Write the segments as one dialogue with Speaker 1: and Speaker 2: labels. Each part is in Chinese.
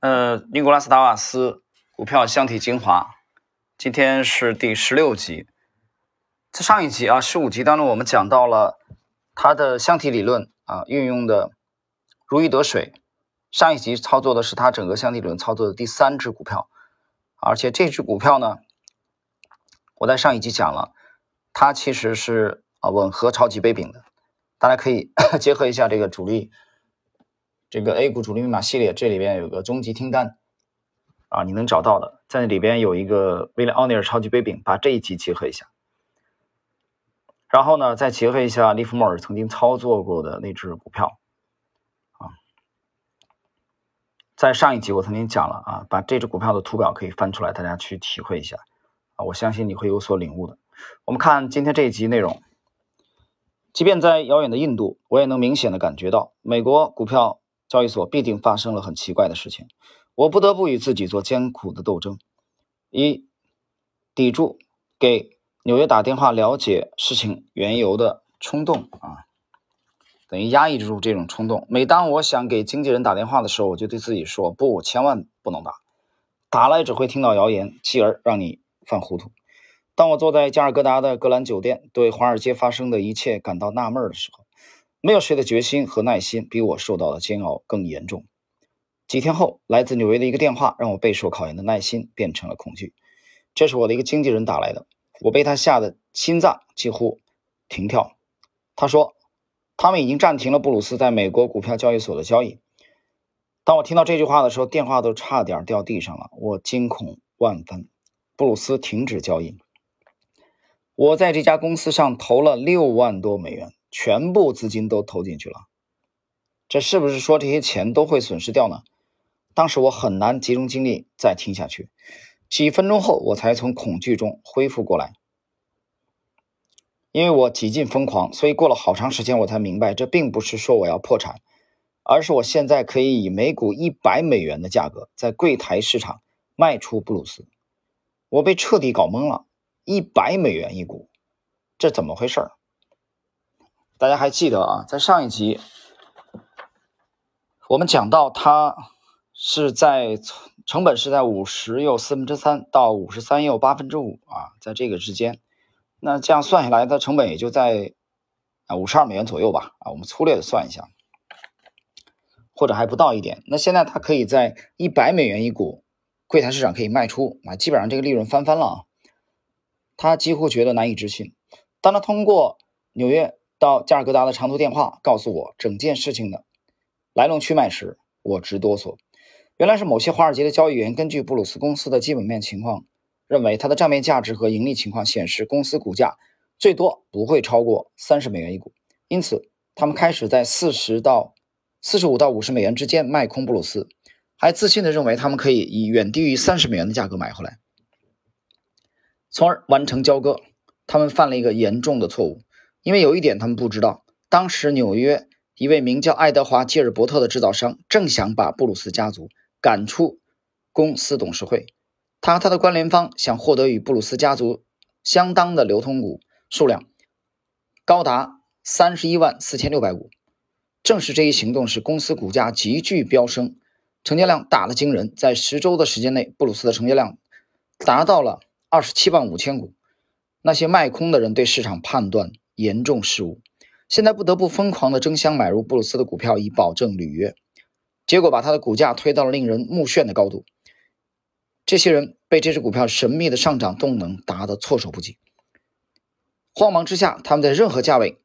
Speaker 1: 呃，尼古拉斯达瓦斯股票箱体精华，今天是第十六集。在上一集啊，十五集当中，我们讲到了它的箱体理论啊，运用的如鱼得水。上一集操作的是它整个箱体理论操作的第三只股票，而且这只股票呢，我在上一集讲了，它其实是啊吻合超级杯柄的，大家可以 结合一下这个主力。这个 A 股主力密码系列，这里边有个终极听单啊，你能找到的，在里边有一个威廉奥尼尔超级杯柄，把这一集结合一下，然后呢，再结合一下利弗莫尔曾经操作过的那只股票啊，在上一集我曾经讲了啊，把这只股票的图表可以翻出来，大家去体会一下啊，我相信你会有所领悟的。我们看今天这一集内容，即便在遥远的印度，我也能明显的感觉到美国股票。交易所必定发生了很奇怪的事情，我不得不与自己做艰苦的斗争，一抵住给纽约打电话了解事情缘由的冲动啊，等于压抑住这种冲动。每当我想给经纪人打电话的时候，我就对自己说：不，我千万不能打，打了只会听到谣言，继而让你犯糊涂。当我坐在加尔各答的格兰酒店，对华尔街发生的一切感到纳闷的时候。没有谁的决心和耐心比我受到的煎熬更严重。几天后，来自纽约的一个电话让我备受考验的耐心变成了恐惧。这是我的一个经纪人打来的，我被他吓得心脏几乎停跳。他说，他们已经暂停了布鲁斯在美国股票交易所的交易。当我听到这句话的时候，电话都差点掉地上了，我惊恐万分。布鲁斯停止交易。我在这家公司上投了六万多美元。全部资金都投进去了，这是不是说这些钱都会损失掉呢？当时我很难集中精力再听下去，几分钟后我才从恐惧中恢复过来。因为我几近疯狂，所以过了好长时间我才明白，这并不是说我要破产，而是我现在可以以每股一百美元的价格在柜台市场卖出布鲁斯。我被彻底搞懵了，一百美元一股，这怎么回事？大家还记得啊，在上一集我们讲到，它是在成本是在五十又四分之三到五十三又八分之五啊，在这个之间，那这样算下来，它成本也就在啊五十二美元左右吧啊，我们粗略的算一下，或者还不到一点。那现在它可以在一百美元一股柜台市场可以卖出啊，基本上这个利润翻番了啊，他几乎觉得难以置信。当他通过纽约。到加尔各答的长途电话告诉我整件事情的来龙去脉时，我直哆嗦。原来是某些华尔街的交易员根据布鲁斯公司的基本面情况，认为它的账面价值和盈利情况显示公司股价最多不会超过三十美元一股，因此他们开始在四十到四十五到五十美元之间卖空布鲁斯，还自信的认为他们可以以远低于三十美元的价格买回来，从而完成交割。他们犯了一个严重的错误。因为有一点他们不知道，当时纽约一位名叫爱德华·基尔伯特的制造商正想把布鲁斯家族赶出公司董事会，他和他的关联方想获得与布鲁斯家族相当的流通股数量，高达三十一万四千六百股。正是这一行动使公司股价急剧飙升，成交量大得惊人，在十周的时间内，布鲁斯的成交量达到了二十七万五千股。那些卖空的人对市场判断。严重失误，现在不得不疯狂的争相买入布鲁斯的股票以保证履约，结果把他的股价推到了令人目眩的高度。这些人被这只股票神秘的上涨动能打得措手不及，慌忙之下，他们在任何价位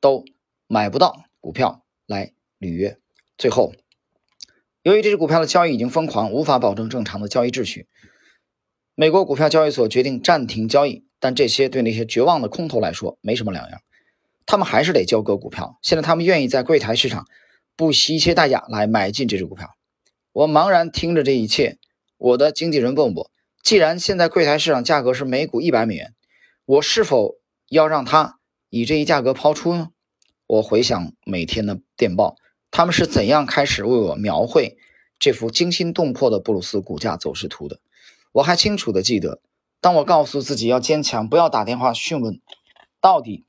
Speaker 1: 都买不到股票来履约。最后，由于这只股票的交易已经疯狂，无法保证正常的交易秩序，美国股票交易所决定暂停交易。但这些对那些绝望的空头来说没什么两样，他们还是得交割股票。现在他们愿意在柜台市场不惜一切代价来买进这只股票。我茫然听着这一切。我的经纪人问我：既然现在柜台市场价格是每股一百美元，我是否要让他以这一价格抛出呢？我回想每天的电报，他们是怎样开始为我描绘这幅惊心动魄的布鲁斯股价走势图的？我还清楚地记得。当我告诉自己要坚强，不要打电话询问到底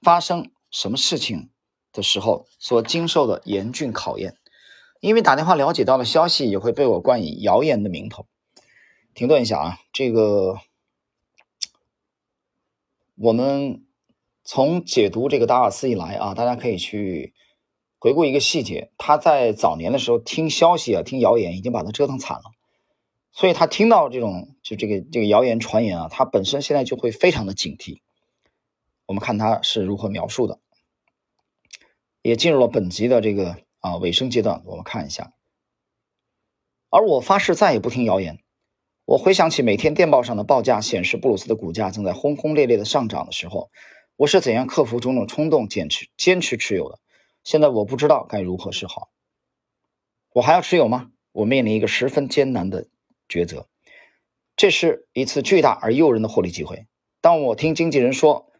Speaker 1: 发生什么事情的时候，所经受的严峻考验。因为打电话了解到的消息也会被我冠以谣言的名头。停顿一下啊，这个我们从解读这个达尔斯以来啊，大家可以去回顾一个细节，他在早年的时候听消息啊，听谣言已经把他折腾惨了，所以他听到这种就这个这个谣言传言啊，他本身现在就会非常的警惕。我们看他是如何描述的，也进入了本集的这个啊尾声阶段，我们看一下。而我发誓再也不听谣言。我回想起每天电报上的报价显示布鲁斯的股价正在轰轰烈烈的上涨的时候，我是怎样克服种种冲动坚持坚持持有的？现在我不知道该如何是好。我还要持有吗？我面临一个十分艰难的抉择。这是一次巨大而诱人的获利机会。当我听经纪人说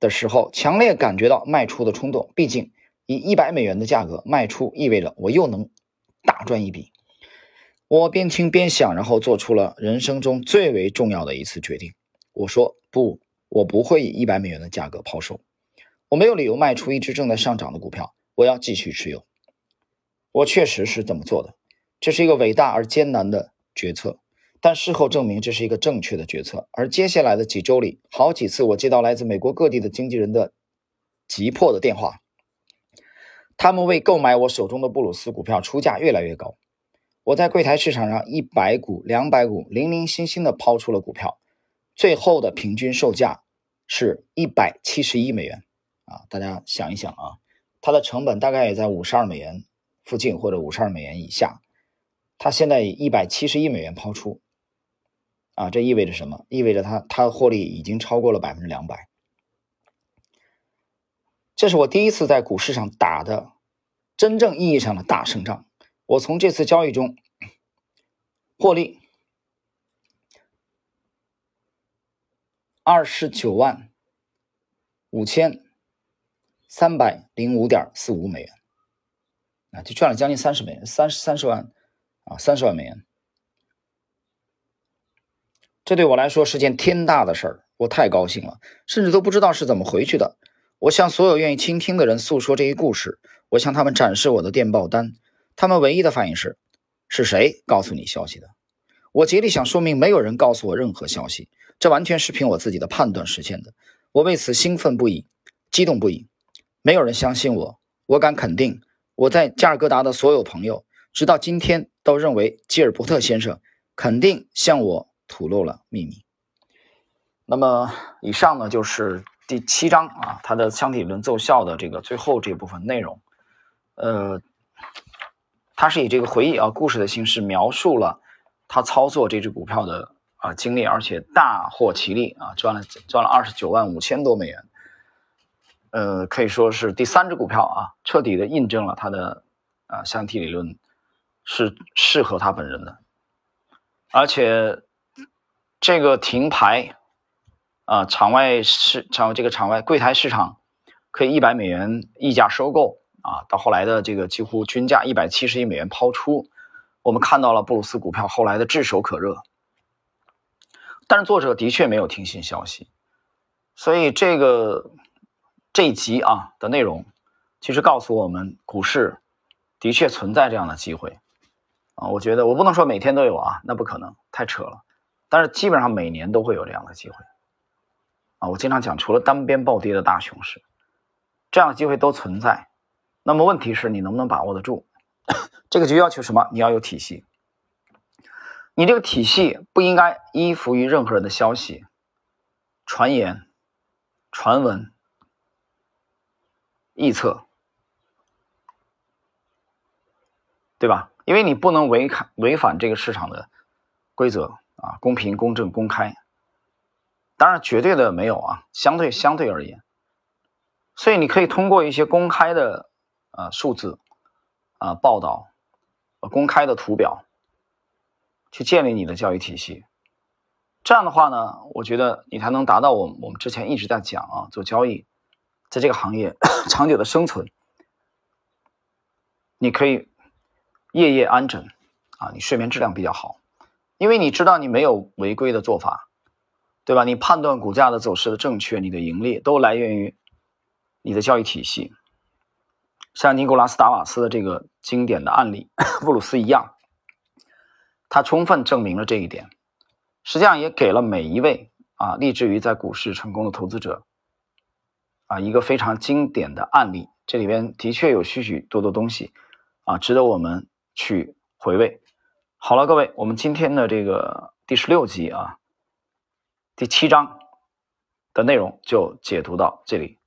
Speaker 1: 的时候，强烈感觉到卖出的冲动。毕竟以一百美元的价格卖出，意味着我又能大赚一笔。我边听边想，然后做出了人生中最为重要的一次决定。我说：“不，我不会以一百美元的价格抛售。我没有理由卖出一只正在上涨的股票。我要继续持有。”我确实是这么做的。这是一个伟大而艰难的决策，但事后证明这是一个正确的决策。而接下来的几周里，好几次我接到来自美国各地的经纪人的急迫的电话，他们为购买我手中的布鲁斯股票出价越来越高。我在柜台市场上一百股、两百股，零零星星的抛出了股票，最后的平均售价是一百七十一美元。啊，大家想一想啊，它的成本大概也在五十二美元附近或者五十二美元以下。他现在以一百七十亿美元抛出，啊，这意味着什么？意味着他他获利已经超过了百分之两百。这是我第一次在股市上打的真正意义上的大胜仗。我从这次交易中获利二十九万五千三百零五点四五美元，啊，就赚了将近三十美元，三十三十万啊，三十万美元。这对我来说是件天大的事儿，我太高兴了，甚至都不知道是怎么回去的。我向所有愿意倾听的人诉说这一故事，我向他们展示我的电报单。他们唯一的反应是：是谁告诉你消息的？我竭力想说明，没有人告诉我任何消息，这完全是凭我自己的判断实现的。我为此兴奋不已，激动不已。没有人相信我，我敢肯定，我在加尔各答的所有朋友，直到今天都认为吉尔伯特先生肯定向我吐露了秘密。那么，以上呢就是第七章啊，它的箱体理论奏效的这个最后这部分内容，呃。他是以这个回忆啊故事的形式描述了他操作这只股票的啊经历，而且大获其利啊，赚了赚了二十九万五千多美元，呃，可以说是第三只股票啊，彻底的印证了他的啊箱体理论是适合他本人的，而且这个停牌啊，场外市场这个场外柜台市场可以一百美元溢价收购。啊，到后来的这个几乎均价一百七十亿美元抛出，我们看到了布鲁斯股票后来的炙手可热。但是作者的确没有听信消息，所以这个这一集啊的内容，其实告诉我们股市的确存在这样的机会啊。我觉得我不能说每天都有啊，那不可能，太扯了。但是基本上每年都会有这样的机会啊。我经常讲，除了单边暴跌的大熊市，这样的机会都存在。那么问题是你能不能把握得住？这个就要求什么？你要有体系。你这个体系不应该依附于任何人的消息、传言、传闻、臆测，对吧？因为你不能违反违反这个市场的规则啊，公平、公正、公开。当然，绝对的没有啊，相对相对而言，所以你可以通过一些公开的。啊，数字啊，报道，公开的图表，去建立你的教育体系。这样的话呢，我觉得你才能达到我我们之前一直在讲啊，做交易，在这个行业 长久的生存。你可以夜夜安枕啊，你睡眠质量比较好，因为你知道你没有违规的做法，对吧？你判断股价的走势的正确，你的盈利都来源于你的交易体系。像尼古拉斯达瓦斯的这个经典的案例，布鲁斯一样，他充分证明了这一点，实际上也给了每一位啊立志于在股市成功的投资者啊一个非常经典的案例。这里边的确有许许多多东西啊，值得我们去回味。好了，各位，我们今天的这个第十六集啊，第七章的内容就解读到这里。